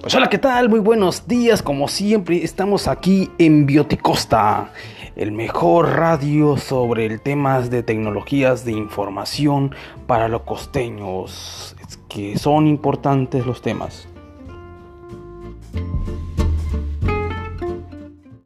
Pues hola, ¿qué tal? Muy buenos días. Como siempre, estamos aquí en Bioticosta, el mejor radio sobre el temas de tecnologías de información para los costeños. Es que son importantes los temas.